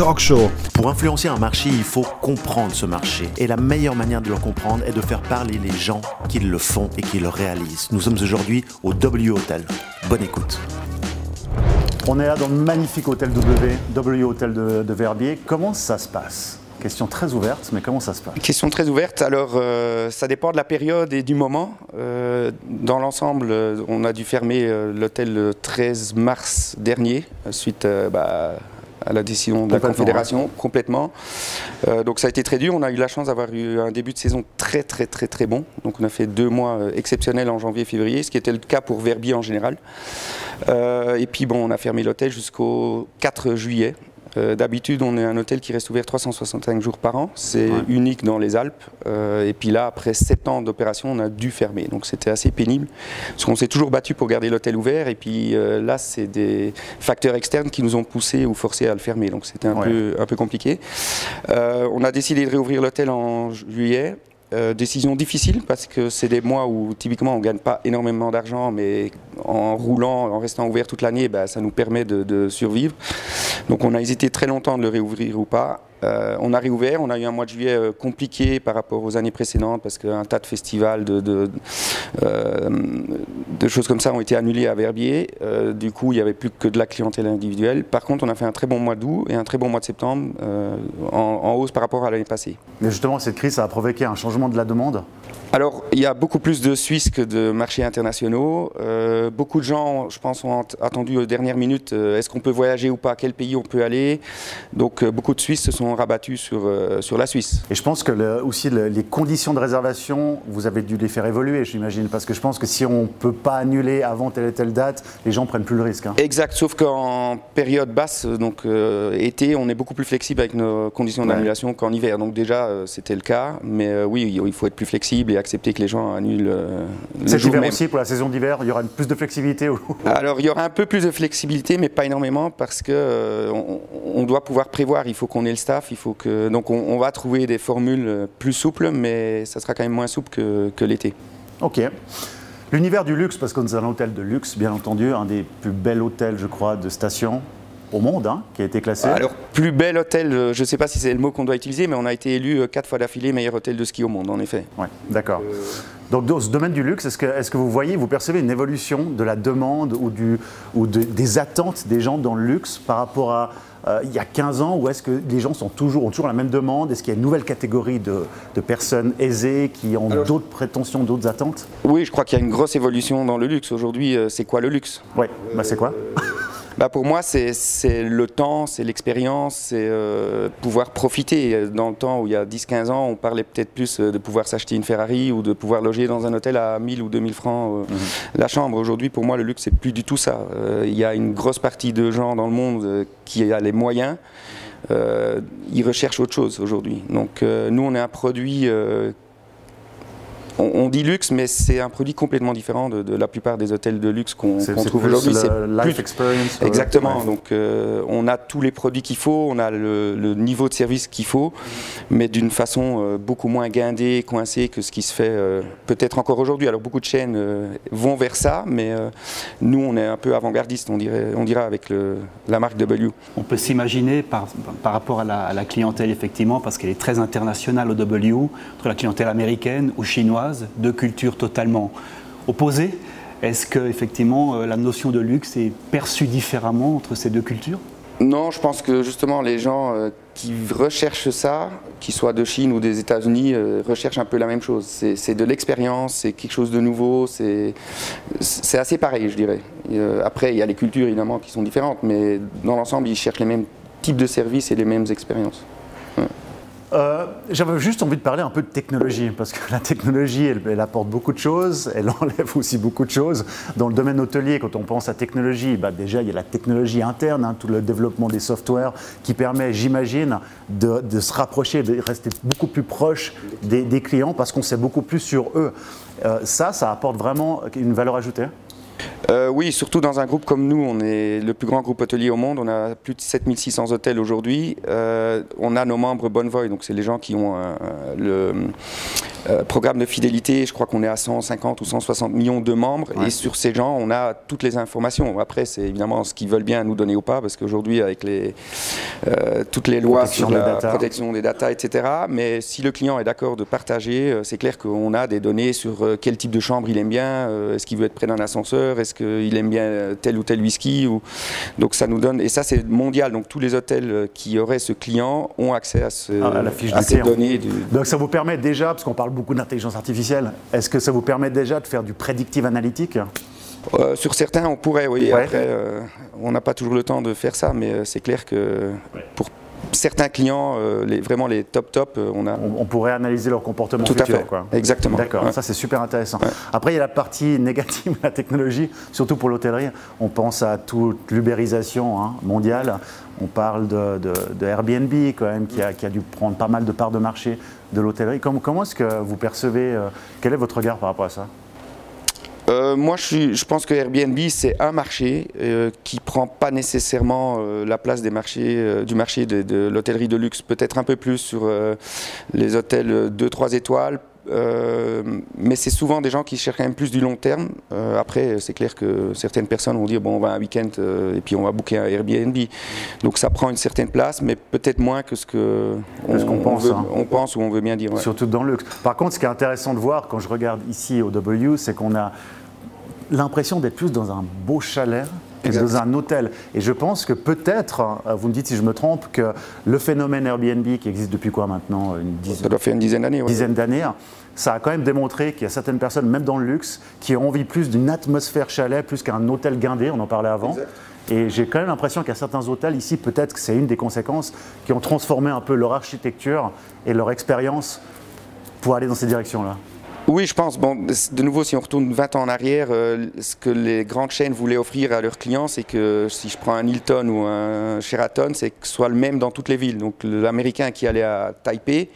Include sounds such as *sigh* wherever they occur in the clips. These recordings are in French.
Talk Show. Pour influencer un marché, il faut comprendre ce marché. Et la meilleure manière de le comprendre est de faire parler les gens qui le font et qui le réalisent. Nous sommes aujourd'hui au W Hotel. Bonne écoute. On est là dans le magnifique hôtel W, W Hôtel de, de Verbier. Comment ça se passe? Question très ouverte, mais comment ça se passe? Question très ouverte. Alors, euh, ça dépend de la période et du moment. Euh, dans l'ensemble, euh, on a dû fermer euh, l'hôtel le 13 mars dernier, suite euh, bah, à la décision de la Confédération, complètement. Euh, donc, ça a été très dur. On a eu la chance d'avoir eu un début de saison très, très, très, très bon. Donc, on a fait deux mois euh, exceptionnels en janvier et février, ce qui était le cas pour Verbier en général. Euh, et puis, bon, on a fermé l'hôtel jusqu'au 4 juillet. Euh, D'habitude, on est un hôtel qui reste ouvert 365 jours par an. C'est Ouais. unique dans les Alpes. Euh, et puis là, après 7 ans d'opération, on a dû fermer. Donc c'était assez pénible. Parce qu'on s'est toujours battu pour garder l'hôtel ouvert. Et puis euh, là, c'est des facteurs externes qui nous ont poussés ou forcés à le fermer. Donc c'était un, Ouais. peu, un peu compliqué. On a décidé de réouvrir l'hôtel en juillet. Euh, décision difficile parce que c'est des mois où typiquement on ne gagne pas énormément d'argent, mais en roulant, en restant ouvert toute l'année, bah, ça nous permet de, de survivre. Donc on a hésité très longtemps de le réouvrir ou pas. Euh, on a réouvert, on a eu un mois de juillet euh, compliqué par rapport aux années précédentes parce qu'un tas de festivals, de, euh, choses comme ça ont été annulés à Verbier. Du coup, il n'y avait plus que de la clientèle individuelle. Par contre, on a fait un très bon mois d'août et un très bon mois de septembre en, en hausse par rapport à l'année passée. Mais justement, cette crise, ça a provoqué un changement de la demande. Alors, il y a beaucoup plus de Suisses que de marchés internationaux. Euh, beaucoup de gens, je pense, ont at- attendu aux dernières minutes euh, est-ce qu'on peut voyager ou pas, quel pays on peut aller. Donc, euh, beaucoup de Suisses se sont rabattus sur, sur la Suisse. Et je pense que le- aussi le- les conditions de réservation, vous avez dû les faire évoluer, j'imagine. Parce que je pense que si on ne peut pas annuler avant telle et telle date, les gens prennent plus le risque. hein. Exact, sauf qu'en période basse, donc été, on est beaucoup plus flexible avec nos conditions Ouais. d'annulation qu'en hiver. Donc déjà, c'était le cas. Mais oui, il faut être plus flexible et accepter que les gens annulent euh, le Cet jour hiver même. aussi, pour la saison d'hiver, il y aura plus de flexibilité. *laughs* Alors il y aura un peu plus de flexibilité, mais pas énormément parce que euh, on, doit pouvoir prévoir. Il faut qu'on ait le staff, il faut que donc on, on va trouver des formules euh, plus souples, mais ça sera quand même moins souple que, que l'été. Ok. L'univers du luxe, parce qu'on est un hôtel de luxe, bien entendu, un des plus bels hôtels, je crois, de station au monde, hein, qui a été classé. Alors plus bel hôtel, euh, je ne sais pas si c'est le mot qu'on doit utiliser, mais on a été élu euh, quatre fois d'affilée meilleur hôtel de ski au monde, en effet. Ouais, d'accord. Donc dans ce domaine du luxe, est-ce que, vous voyez, vous percevez une évolution de la demande ou, du, ou de- des attentes des gens dans le luxe par rapport à euh, il y a 15 ans ou est-ce que les gens sont toujours, ont toujours la même demande? Est-ce qu'il y a une nouvelle catégorie de, de personnes aisées qui ont d'autres prétentions, d'autres attentes? Oui, je crois qu'il y a une grosse évolution dans le luxe. Aujourd'hui, euh, c'est quoi le luxe? Oui, bah c'est quoi? Bah pour moi, c'est le temps, c'est l'expérience, c'est euh, pouvoir profiter. Dans le temps où il y a 10-15 ans, on parlait peut-être plus euh, de pouvoir s'acheter une Ferrari ou de pouvoir loger dans un hôtel à 1000 ou 2000 francs euh, la chambre. Aujourd'hui, pour moi, le luxe, c'est plus du tout ça. Euh, il y a une grosse partie de gens dans le monde qui a les moyens. Ils recherchent autre chose aujourd'hui. Donc nous, on est un produit on, on dit luxe, mais c'est un produit complètement différent de, de la plupart des hôtels de luxe qu'on C'est c'est trouve plus aujourd'hui. C'est life plus- experience. euh, Exactement. ouais. Donc, euh, on a tous les produits qu'il faut, on a le, le niveau de service qu'il faut, mais d'une façon euh, beaucoup moins guindée, coincée que ce qui se fait euh, peut-être encore aujourd'hui. Alors, beaucoup de chaînes euh, vont vers ça, mais euh, nous, on est un peu avant-gardiste, on dirait, on dira, avec le- la marque W. On peut s'imaginer par, par rapport à la, à la clientèle, effectivement, parce qu'elle est très internationale au W, entre la clientèle américaine ou chinoise, deux cultures totalement opposées. Est-ce que, effectivement, euh, la notion de luxe est perçue différemment entre ces deux cultures? Non, je pense que justement les gens euh, qui recherchent ça, qu'ils soient de Chine ou des États-Unis, euh, recherchent un peu la même chose. C'est de l'expérience, c'est quelque chose de nouveau, c'est assez pareil, je dirais. Après, il y a les cultures évidemment qui sont différentes, mais dans l'ensemble, ils cherchent les mêmes types de services et les mêmes expériences. Euh, J'avais juste envie de parler un peu de technologie, parce que *laughs* la technologie, elle, apporte beaucoup de choses, elle *laughs* enlève aussi beaucoup de choses. Dans le domaine hôtelier, quand on pense à technologie, bah déjà, il y a la technologie interne, hein, tout le développement des softwares qui permet, j'imagine, de, se rapprocher, de rester beaucoup plus proche des, des clients, parce qu'on sait beaucoup plus sur eux. Euh, ça, ça apporte vraiment une valeur ajoutée Euh, oui, surtout dans un groupe comme nous, on est le plus grand groupe hôtelier au monde, on a plus de 7600 hôtels aujourd'hui. Euh, on a nos membres Bonvoy, donc c'est les gens qui ont le programme de fidélité, je crois qu'on est à 150 ou 160 millions de membres, et sur ces gens, on a toutes les informations. Après, c'est évidemment ce qu'ils veulent bien nous donner ou pas, parce qu'aujourd'hui, avec les, toutes les lois sur la protection des data, etc., mais si le client est d'accord de partager, c'est clair qu'on a des données sur quel type de chambre il aime bien, est-ce qu'il veut être près d'un ascenseur, est-ce qu'il aime bien tel ou tel whisky. Ou... Donc ça nous donne, et ça c'est mondial, donc tous les hôtels qui auraient ce client ont accès à, ce, ah, la fiche ces données. Donc ça vous permet déjà, parce qu'on parle beaucoup d'intelligence artificielle, est-ce que ça vous permet déjà de faire du prédictive analytique? Euh, sur certains, on pourrait, oui. Après, euh, on n'a pas toujours le temps de faire ça, mais euh, c'est clair que pour certains clients, euh, les, vraiment les top top, euh, on a. On, pourrait analyser leur comportement Tout futur, à fait. Exactement. D'accord. Ça c'est super intéressant. Après il y a la partie *laughs* négative de la technologie, surtout pour l'hôtellerie. On pense à toute l'ubérisation hein, mondiale. On parle de, Airbnb quand même qui a, qui a, dû prendre pas mal de parts de marché de l'hôtellerie. Comment, comment est-ce que vous percevez euh, Quel est votre regard par rapport à ça? Euh, moi, je, pense que Airbnb, c'est un marché euh, qui ne prend pas nécessairement euh, la place des marchés, du marché de, l'hôtellerie de luxe, peut-être un peu plus sur les hôtels 2-3 étoiles. mais c'est souvent des gens qui cherchent quand même plus du long terme. après, c'est clair que certaines personnes vont dire bon, on va un week-end et puis on va booker un Airbnb. Donc ça prend une certaine place, mais peut-être moins que ce que on, pense, hein. on pense ou on veut bien dire. Surtout dans le luxe. Par contre, ce qui est intéressant de voir quand je regarde ici au W, c'est qu'on a l'impression d'être plus dans un beau chalet que dans un hôtel. Et je pense que peut-être, euh, vous me dites si je me trompe, que le phénomène Airbnb qui existe depuis quoi maintenant une dizaine, Ça doit faire une dizaine d'années. Dizaine d'années. Ça a quand même démontré qu'il y a certaines personnes, même dans le luxe, qui ont envie plus d'une atmosphère chalet plus qu'un hôtel guindé, on en parlait avant. Et j'ai quand même l'impression qu'il y a certains hôtels ici, peut-être que c'est une des conséquences, qui ont transformé un peu leur architecture et leur expérience pour aller dans ces directions-là. Oui, je pense. Bon, de nouveau, si on retourne 20 ans en arrière, euh, ce que les grandes chaînes voulaient offrir à leurs clients, c'est que si je prends un Hilton ou un Sheraton, c'est que ce soit le même dans toutes les villes. Donc l'Américain qui allait à Taipei,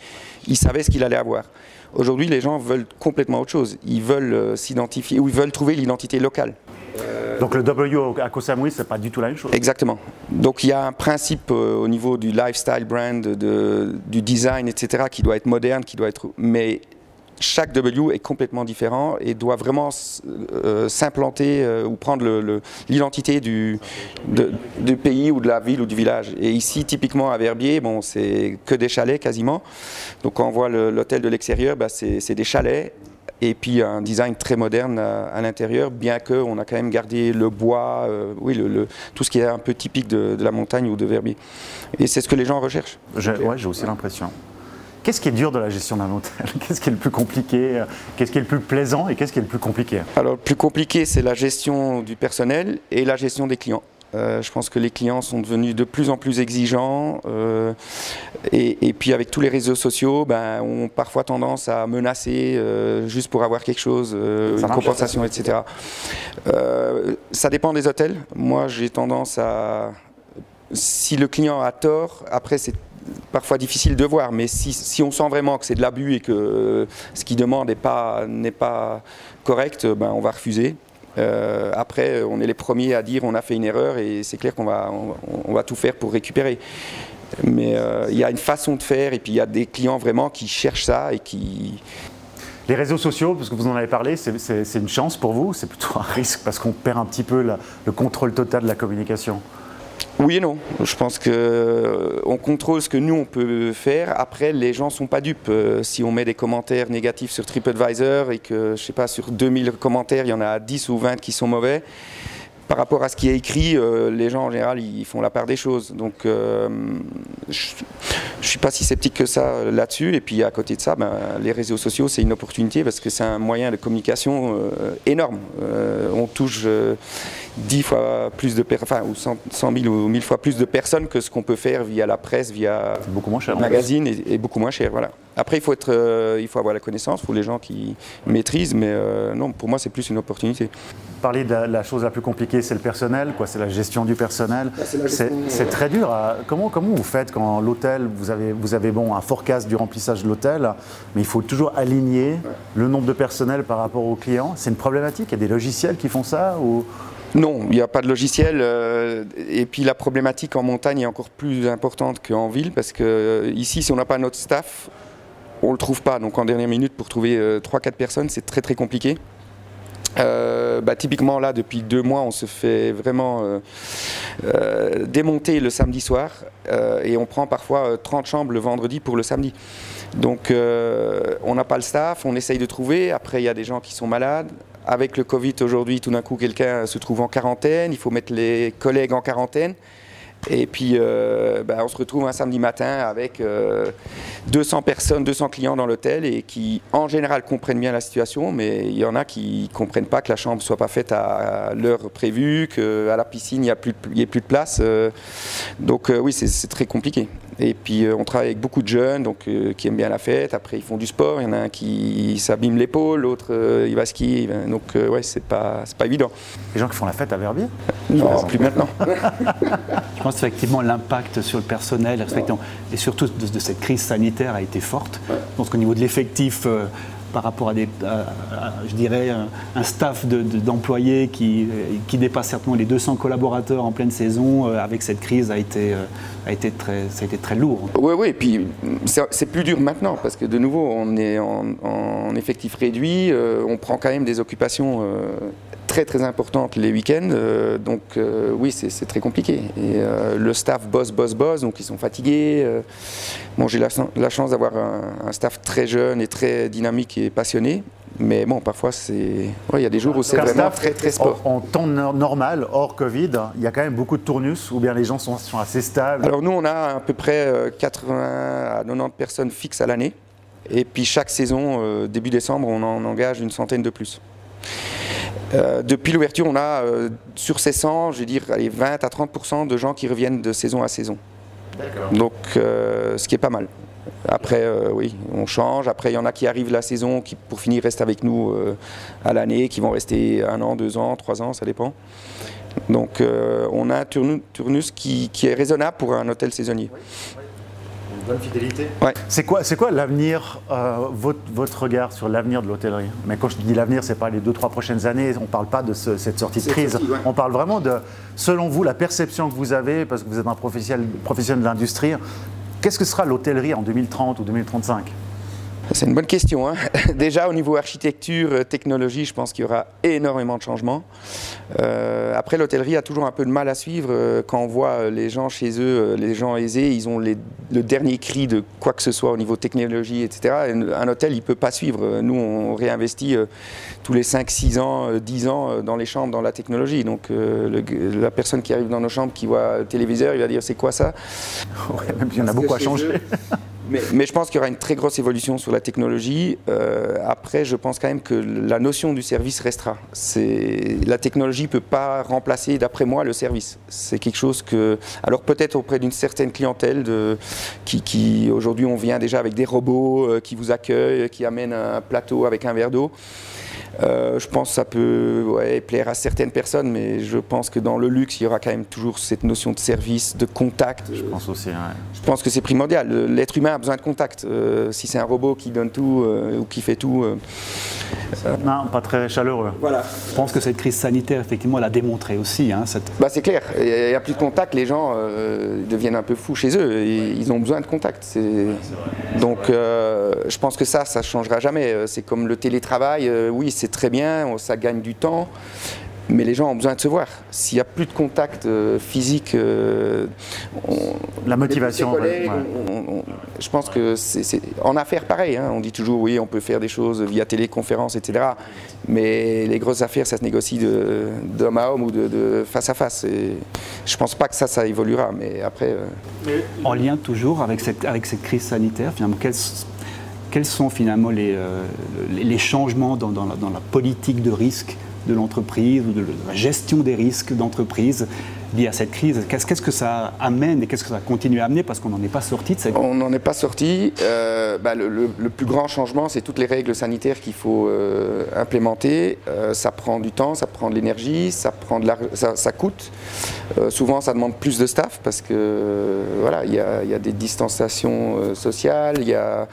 il savait ce qu'il allait avoir. Aujourd'hui, les gens veulent complètement autre chose. Ils veulent euh, s'identifier ou ils veulent trouver l'identité locale. Donc le W à Koh Samui, c'est pas du tout la même chose. Exactement. Donc il y a un principe euh, au niveau du lifestyle brand, de, du design, etc., qui doit être moderne, qui doit être. Mais chaque W est complètement différent et doit vraiment euh, s'implanter euh, ou prendre l'identité du, pays ou de la ville ou du village. Et ici, typiquement à Verbier, bon, c'est que des chalets quasiment. Donc quand on voit l'hôtel de l'extérieur, bah, c'est des chalets et puis un design très moderne à, l'intérieur, bien qu'on a quand même gardé le bois, euh, oui, tout ce qui est un peu typique de, la montagne ou de Verbier. Et c'est ce que les gens recherchent. Oui, j'ai aussi l'impression. Qu'est-ce qui est dur de la gestion d'un hôtel? Qu'est-ce qui est le plus compliqué? Qu'est-ce qui est le plus plaisant et qu'est-ce qui est le plus compliqué? Alors, le plus compliqué, c'est la gestion du personnel et la gestion des clients. Euh, je pense que les clients sont devenus de plus en plus exigeants euh, et, puis avec tous les réseaux sociaux, ben, ont parfois tendance à menacer euh, juste pour avoir quelque chose, une compensation, etc. ça dépend des hôtels. Moi, j'ai tendance à si le client a tort, après c'est parfois difficile de voir, mais si, on sent vraiment que c'est de l'abus et que ce qu'il demande n'est pas, pas correct, ben on va refuser. Euh, après, on est les premiers à dire on a fait une erreur et c'est clair qu'on va, on, va tout faire pour récupérer. Mais euh, il y a une façon de faire et puis il y a des clients vraiment qui cherchent ça et qui... Les réseaux sociaux, parce que vous en avez parlé, c'est une chance pour vous, c'est plutôt un risque parce qu'on perd un petit peu le contrôle total de la communication? Oui et non. Je pense qu'on euh, contrôle ce que nous on peut faire. Après, les gens sont pas dupes. Euh, si on met des commentaires négatifs sur TripAdvisor et que, je sais pas, sur 2000 commentaires, il y en a 10 ou 20 qui sont mauvais, par rapport à ce qui est écrit, euh, les gens en général ils font la part des choses. Donc je ne suis pas si sceptique que ça là-dessus. Et puis à côté de ça, ben, les réseaux sociaux c'est une opportunité parce que c'est un moyen de communication énorme. on touche 10 fois plus de personnes, enfin, ou 100, 000 ou 1000 fois plus de personnes que ce qu'on peut faire via la presse, via beaucoup moins cher, le magazine, et, beaucoup moins cher. Voilà. Après, il faut, être, euh, il faut avoir la connaissance, il faut les gens qui maîtrisent, mais euh, non, pour moi, c'est plus une opportunité. Parler de la, chose la plus compliquée, c'est le personnel, quoi. C'est la gestion du personnel. c'est euh, très dur. comment, comment vous faites quand l'hôtel, vous avez, vous avez bon, un forecast du remplissage de l'hôtel, mais il faut toujours aligner le nombre de personnel par rapport aux clients? C'est une problématique? Il y a des logiciels qui font ça ou non, il n'y a pas de logiciel. et puis la problématique en montagne est encore plus importante qu'en ville parce que ici, si on n'a pas notre staff, on ne le trouve pas. Donc en dernière minute, pour trouver 3-4 euh, personnes, c'est très très compliqué. Euh, bah, typiquement là depuis deux mois on se fait vraiment euh, démonter le samedi soir et on prend parfois 30 chambres le vendredi pour le samedi. Donc on n'a pas le staff, on essaye de trouver, après il y a des gens qui sont malades. Avec le Covid aujourd'hui tout d'un coup quelqu'un se trouve en quarantaine, il faut mettre les collègues en quarantaine. Et puis, euh, ben, on se retrouve un samedi matin avec 200 euh, personnes, 200 clients dans l'hôtel et qui, en général, comprennent bien la situation, mais il y en a qui ne comprennent pas que la chambre ne soit pas faite à, l'heure prévue, qu'à la piscine, il n'y ait plus de place. Euh. donc, oui, c'est très compliqué. Et puis on travaille avec beaucoup de jeunes donc, qui aiment bien la fête. Après, ils font du sport. Il y en a un qui s'abîme l'épaule, l'autre il va skier. Donc, ouais, c'est pas, pas évident. Les gens qui font la fête à Verbier Non, plus maintenant. *laughs* effectivement l'impact sur le personnel et surtout de, cette crise sanitaire a été forte. Je pense qu'au niveau de l'effectif, euh, par rapport à, des, je dirais, un, staff d'employés qui, dépasse certainement les 200 collaborateurs en pleine saison, euh, avec cette crise, a été, euh, a été très, ça a été très lourd. Oui, oui, et puis c'est plus dur maintenant, parce que de nouveau, on est en, effectif réduit, on prend quand même des occupations très très importante les week-ends, euh, donc euh, oui c'est très compliqué. Et euh, le staff bosse, bosse, bosse, donc ils sont fatigués. bon, j'ai la, chance d'avoir un, staff très jeune et très dynamique et passionné. Mais bon, parfois, c'est. il y a des jours où c'est vraiment très, très sport. En, temps normal, hors Covid, il y a quand même beaucoup de tournus ou bien les gens sont, sont assez stables? Alors, nous, on a à peu près 80 à 90 personnes fixes à l'année. Et puis, chaque saison, début décembre, on en engage une centaine de plus. Euh, depuis l'ouverture, on a euh, sur ces 100, je vais dire, 20 à 30% de gens qui reviennent de saison à saison. Donc, euh, ce qui est pas mal. Après, oui, on change. Après, il y en a qui arrivent la saison, qui pour finir restent avec nous à l'année, qui vont rester un an, deux ans, trois ans, ça dépend. Donc, on a un turnus, qui, est raisonnable pour un hôtel saisonnier bonne fidélité. C'est quoi, c'est quoi l'avenir, euh, votre, votre, regard sur l'avenir de l'hôtellerie? Mais quand je dis l'avenir, c'est pas les deux trois prochaines années. On parle pas de cette sortie de crise. On parle vraiment de, selon vous, la perception que vous avez, parce que vous êtes un professionnel, professionnel de l'industrie. Qu'est-ce que sera l'hôtellerie en 2030 ou 2035 c'est une bonne question. Hein. *laughs* Déjà, au niveau architecture, euh, technologie, je pense qu'il y aura énormément de changements. Euh, après, l'hôtellerie a toujours un peu de mal à suivre. Euh, quand on voit les gens chez eux, les gens aisés, ils ont le dernier cri de quoi que ce soit au niveau technologie, etc. Un hôtel, il ne peut pas suivre. Nous, on réinvestit tous les 5, 6 ans, 10 ans dans les chambres, dans la technologie. Donc, la personne qui arrive dans nos chambres, qui voit le téléviseur, il va dire c'est quoi ça? Même il y en a beaucoup à changer. *laughs* Mais, je pense qu'il y aura une très grosse évolution sur la technologie. Euh, après, je pense quand même que la notion du service restera. La technologie ne peut pas remplacer, d'après moi, le service. C'est quelque chose que... Alors peut-être auprès d'une certaine clientèle de, qui, qui aujourd'hui, on vient déjà avec des robots euh, qui vous accueillent, qui amènent un plateau avec un verre d'eau. Euh, je pense que ça peut plaire à certaines personnes, mais je pense que dans le luxe, il y aura quand même toujours cette notion de service, de contact. Je pense aussi. Je pense que c'est primordial. L'être humain a besoin de contact. Euh, si c'est un robot qui donne tout euh, ou qui fait tout. Non, pas très chaleureux. Voilà. Je pense que cette crise sanitaire, effectivement, l'a démontré aussi. Hein, bah, c'est clair. Il n'y a plus de contact. Les gens deviennent un peu fous chez eux. Ils ont besoin de contact. Donc, je pense que ça, ça ne changera jamais. C'est comme le télétravail. oui, c'est très bien, ça gagne du temps, mais les gens ont besoin de se voir. S'il n'y a plus de contact euh, physique, euh, la motivation. je pense que c'est en affaires pareil. Hein. on dit toujours oui, on peut faire des choses via téléconférence, etc. Mais les grosses affaires, ça se négocie d'homme à homme ou de, face à face. Et je pense pas que ça, ça évoluera. Mais après. Euh, en lien toujours avec cette, avec cette crise sanitaire, finalement, quelles quels sont finalement les, euh, les changements dans, la, politique de risque de l'entreprise ou de la gestion des risques d'entreprise à cette crise. Qu'est-ce que ça amène et qu'est-ce que ça continue à amener? Parce qu'on n'en est pas sorti de cette On n'en est pas sorti. Euh, bah, le, plus grand changement, c'est toutes les règles sanitaires qu'il faut euh, implémenter. Euh, ça prend du temps, ça prend de l'énergie, ça, prend de ça, ça coûte. souvent, ça demande plus de staff parce que voilà, il y, a des distanciations sociales, il y a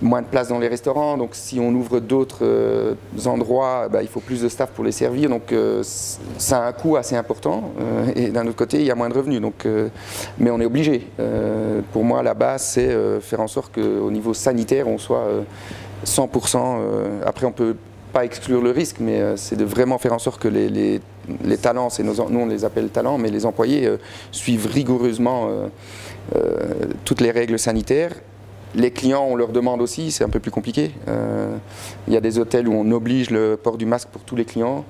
moins de place dans les restaurants. Donc, si on ouvre d'autres endroits, bah, il faut plus de staff pour les servir. Donc, ça a un coût assez important. D'un autre côté, il y a moins de revenus. Donc, euh, mais on est obligé. Euh, pour moi, la base, c'est euh, faire en sorte qu'au niveau sanitaire, on soit 100%. après, on peut pas exclure le risque, mais c'est de vraiment faire en sorte que les, les, talents, nos, nous on les appelle talents, mais les employés suivent rigoureusement toutes les règles sanitaires. Les clients, on leur demande aussi, c'est un peu plus compliqué. Il y a des hôtels où on oblige le port du masque pour tous les clients.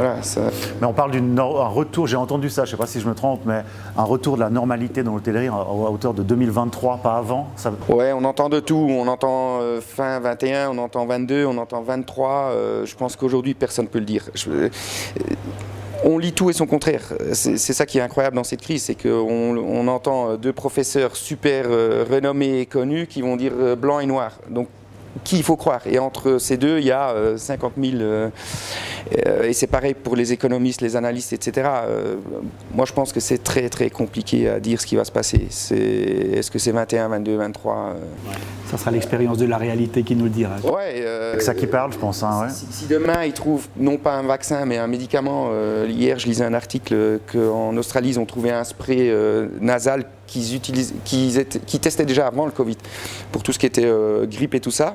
Voilà, ça... Mais on parle d'un retour, j'ai entendu ça, je ne sais pas si je me trompe, mais un retour de la normalité dans l'hôtellerie à, hauteur de 2023, pas avant ça... Ouais, on entend de tout. On entend euh, fin 21, on entend 22, on entend 23. Euh, je pense qu'aujourd'hui, personne ne peut le dire. Euh, on lit tout et son contraire. C'est ça qui est incroyable dans cette crise, c'est qu'on on entend deux professeurs super renommés et connus qui vont dire blanc et noir. Donc qui il faut croire. Et entre ces deux, il y a 50 000. Euh, euh, et c'est pareil pour les économistes, les analystes, etc. Euh, moi, je pense que c'est très, très compliqué à dire ce qui va se passer. Est-ce que c'est 21, 22, 23 Ça sera l'expérience de la réalité qui nous le dira. Ouais, c'est ça qui parle, je pense. Hein, si, demain, ils trouvent non pas un vaccin, mais un médicament, hier, je lisais un article qu'en Australie, ils ont trouvé un spray nasal qu'ils utilisent, qui testaient déjà avant le Covid pour tout ce qui était euh, grippe et tout ça.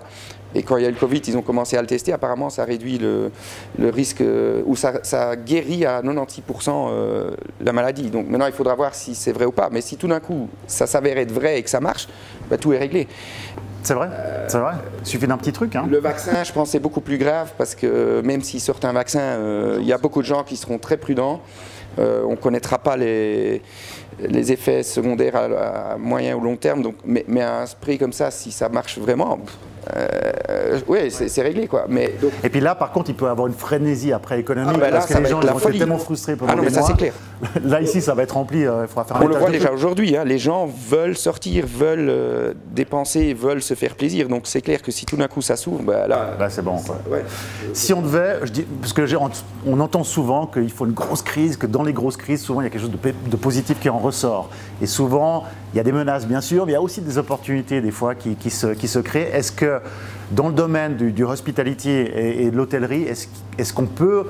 Et quand il y a eu le Covid, ils ont commencé à le tester. Apparemment, ça réduit le, risque, euh, ou ça, ça, guérit à 96% euh, la maladie. Donc maintenant, il faudra voir si c'est vrai ou pas. Mais si tout d'un coup, ça s'avère être vrai et que ça marche, bah, tout est réglé. C'est vrai, c'est vrai. Il suffit d'un petit truc. Hein. Le vaccin, je pense, c'est beaucoup plus grave parce que même s'ils sortent un vaccin, il y a beaucoup de gens qui seront très prudents. On ne connaîtra pas les, les effets secondaires à, moyen ou long terme. Donc, mais, mais, un spray comme ça, si ça marche vraiment, euh, oui, c'est réglé quoi. Mais, Et puis là, par contre, il peut y avoir une frénésie après économique ah, bah parce que les gens vont être tellement frustrés pendant ah non, mais ça, c'est clair. *laughs* Là, ici, ça va être rempli. Euh, il faudra faire On le voit déjà aujourd'hui. Hein, les gens veulent sortir, veulent euh, dépenser, veulent se faire plaisir. Donc c'est clair que si tout d'un coup ça s'ouvre, bah, là, là c'est bon. Si on devait, je dis, parce que on entend souvent qu'il faut une grosse crise, que dans les grosses crises, souvent il y a quelque chose de, de positif qui en ressort. Et souvent, il y a des menaces, bien sûr, mais il y a aussi des opportunités, des fois, qui, se, qui se, créent. Est-ce que, dans le domaine du, hospitality et, de l'hôtellerie, est-ce qu'on peut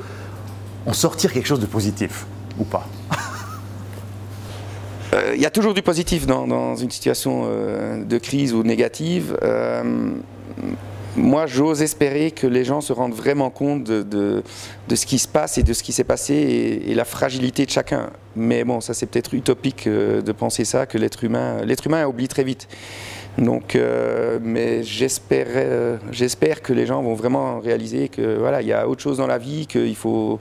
en sortir quelque chose de positif? Ou pas *laughs* euh, il y a toujours du positif dans, une situation euh, de crise ou négative. Euh, moi, j'ose espérer que les gens se rendent vraiment compte de, ce qui se passe et de ce qui s'est passé et, la fragilité de chacun. Mais bon, ça c'est peut-être utopique de penser ça, que l'être humain, l'être humain oublie très vite. Donc, euh, mais j'espère, euh, j'espère que les gens vont vraiment réaliser que voilà, il y a autre chose dans la vie, qu'il faut,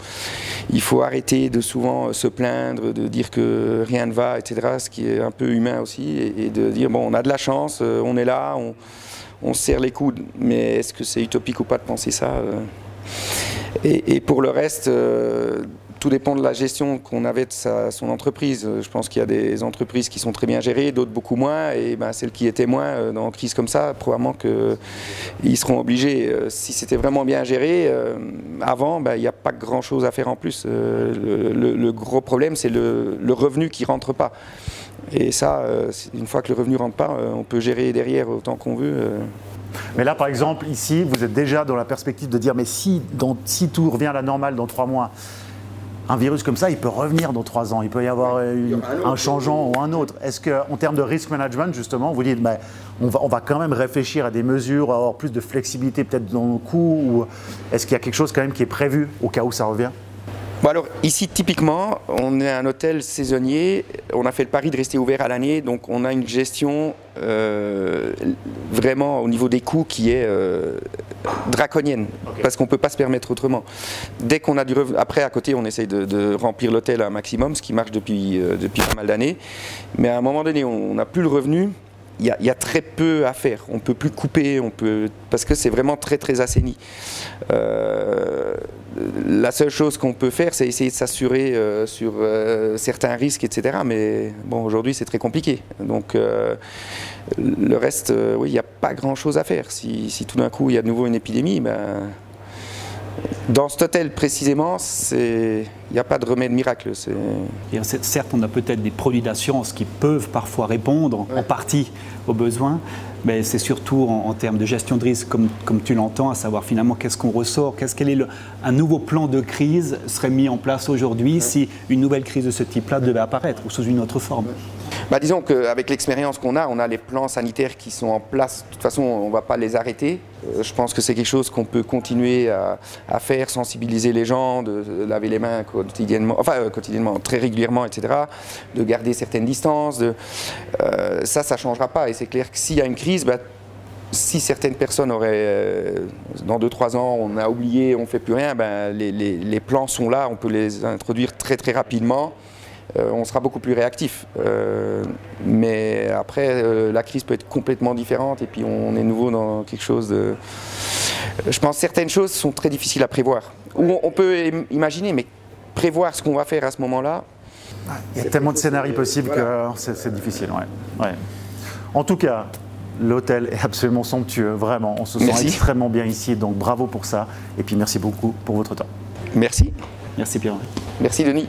il faut arrêter de souvent se plaindre, de dire que rien ne va, etc. Ce qui est un peu humain aussi, et, de dire bon, on a de la chance, on est là, on serre les coudes. Mais est-ce que c'est utopique ou pas de penser ça euh? Et, pour le reste, euh, tout dépend de la gestion qu'on avait de son entreprise. Je pense qu'il y a des entreprises qui sont très bien gérées, d'autres beaucoup moins. Et ben, celles qui étaient moins euh, dans une crise comme ça, probablement qu'ils seront obligés. si c'était vraiment bien géré, avant, ben, il n'y a pas grand-chose à faire en plus. Le, gros problème, c'est le, revenu qui ne rentre pas. Et ça, euh, une fois que le revenu rentre pas, euh, on peut gérer derrière autant qu'on veut. Euh. Mais là, par exemple, ici, vous êtes déjà dans la perspective de dire, mais si tout revient à la normale dans trois mois, un virus comme ça, il peut revenir dans trois ans. Il peut y avoir un, changeant ou un autre. Est-ce qu'en termes de risk management, justement, vous dites, mais on, va, on va quand même réfléchir à des mesures, avoir plus de flexibilité peut-être dans le coût Ou est-ce qu'il y a quelque chose quand même qui est prévu au cas où ça revient? Alors ici typiquement, on est un hôtel saisonnier, on a fait le pari de rester ouvert à l'année, donc on a une gestion euh, vraiment au niveau des coûts qui est euh, draconienne, parce qu'on ne peut pas se permettre autrement. Dès qu'on a du revenu, après à côté on essaye de, remplir l'hôtel à un maximum, ce qui marche depuis, euh, depuis pas mal d'années, mais à un moment donné on n'a plus le revenu, il y, a très peu à faire. On peut plus couper, on peut parce que c'est vraiment très très assaini. Euh, la seule chose qu'on peut faire, c'est essayer de s'assurer euh, sur euh, certains risques, etc. Mais bon, aujourd'hui, c'est très compliqué. Donc le reste, oui, il n'y a pas grand chose à faire. Si, si tout d'un coup il y a de nouveau une épidémie, ben dans cet hôtel précisément, il n'y a pas de remède miracle. Certes, on a peut-être des produits d'assurance qui peuvent parfois répondre en partie aux besoins, mais c'est surtout en, termes de gestion de risque, comme, comme tu l'entends, à savoir finalement qu'est-ce qu'on ressort, qu'est-ce qu'un est un nouveau plan de crise serait mis en place aujourd'hui si une nouvelle crise de ce type-là devait apparaître ou sous une autre forme. Bah, disons qu'avec l'expérience qu'on a, on a les plans sanitaires qui sont en place. De toute façon, on ne va pas les arrêter. Euh, je pense que c'est quelque chose qu'on peut continuer à, faire, sensibiliser les gens, de, laver les mains quotidiennement, enfin euh, quotidiennement, très régulièrement, etc. De garder certaines distances. Euh, ça, ça ne changera pas. Et c'est clair que s'il y a une crise, bah, si certaines personnes auraient, dans 2-3 ans, on a oublié, on ne fait plus rien, ben, les, les, plans sont là, on peut les introduire très très rapidement. Euh, on sera beaucoup plus réactif. Euh, mais après, euh, la crise peut être complètement différente et puis on est nouveau dans quelque chose de... Je pense que certaines choses sont très difficiles à prévoir. Ou on peut imaginer, mais prévoir ce qu'on va faire à ce moment-là. Il y a tellement de scénarios possibles que c'est difficile. Ouais. En tout cas, l'hôtel est absolument somptueux, vraiment. On se sent extrêmement bien ici, donc bravo pour ça. Et puis merci beaucoup pour votre temps. Merci. Merci Pierre. Merci Denis.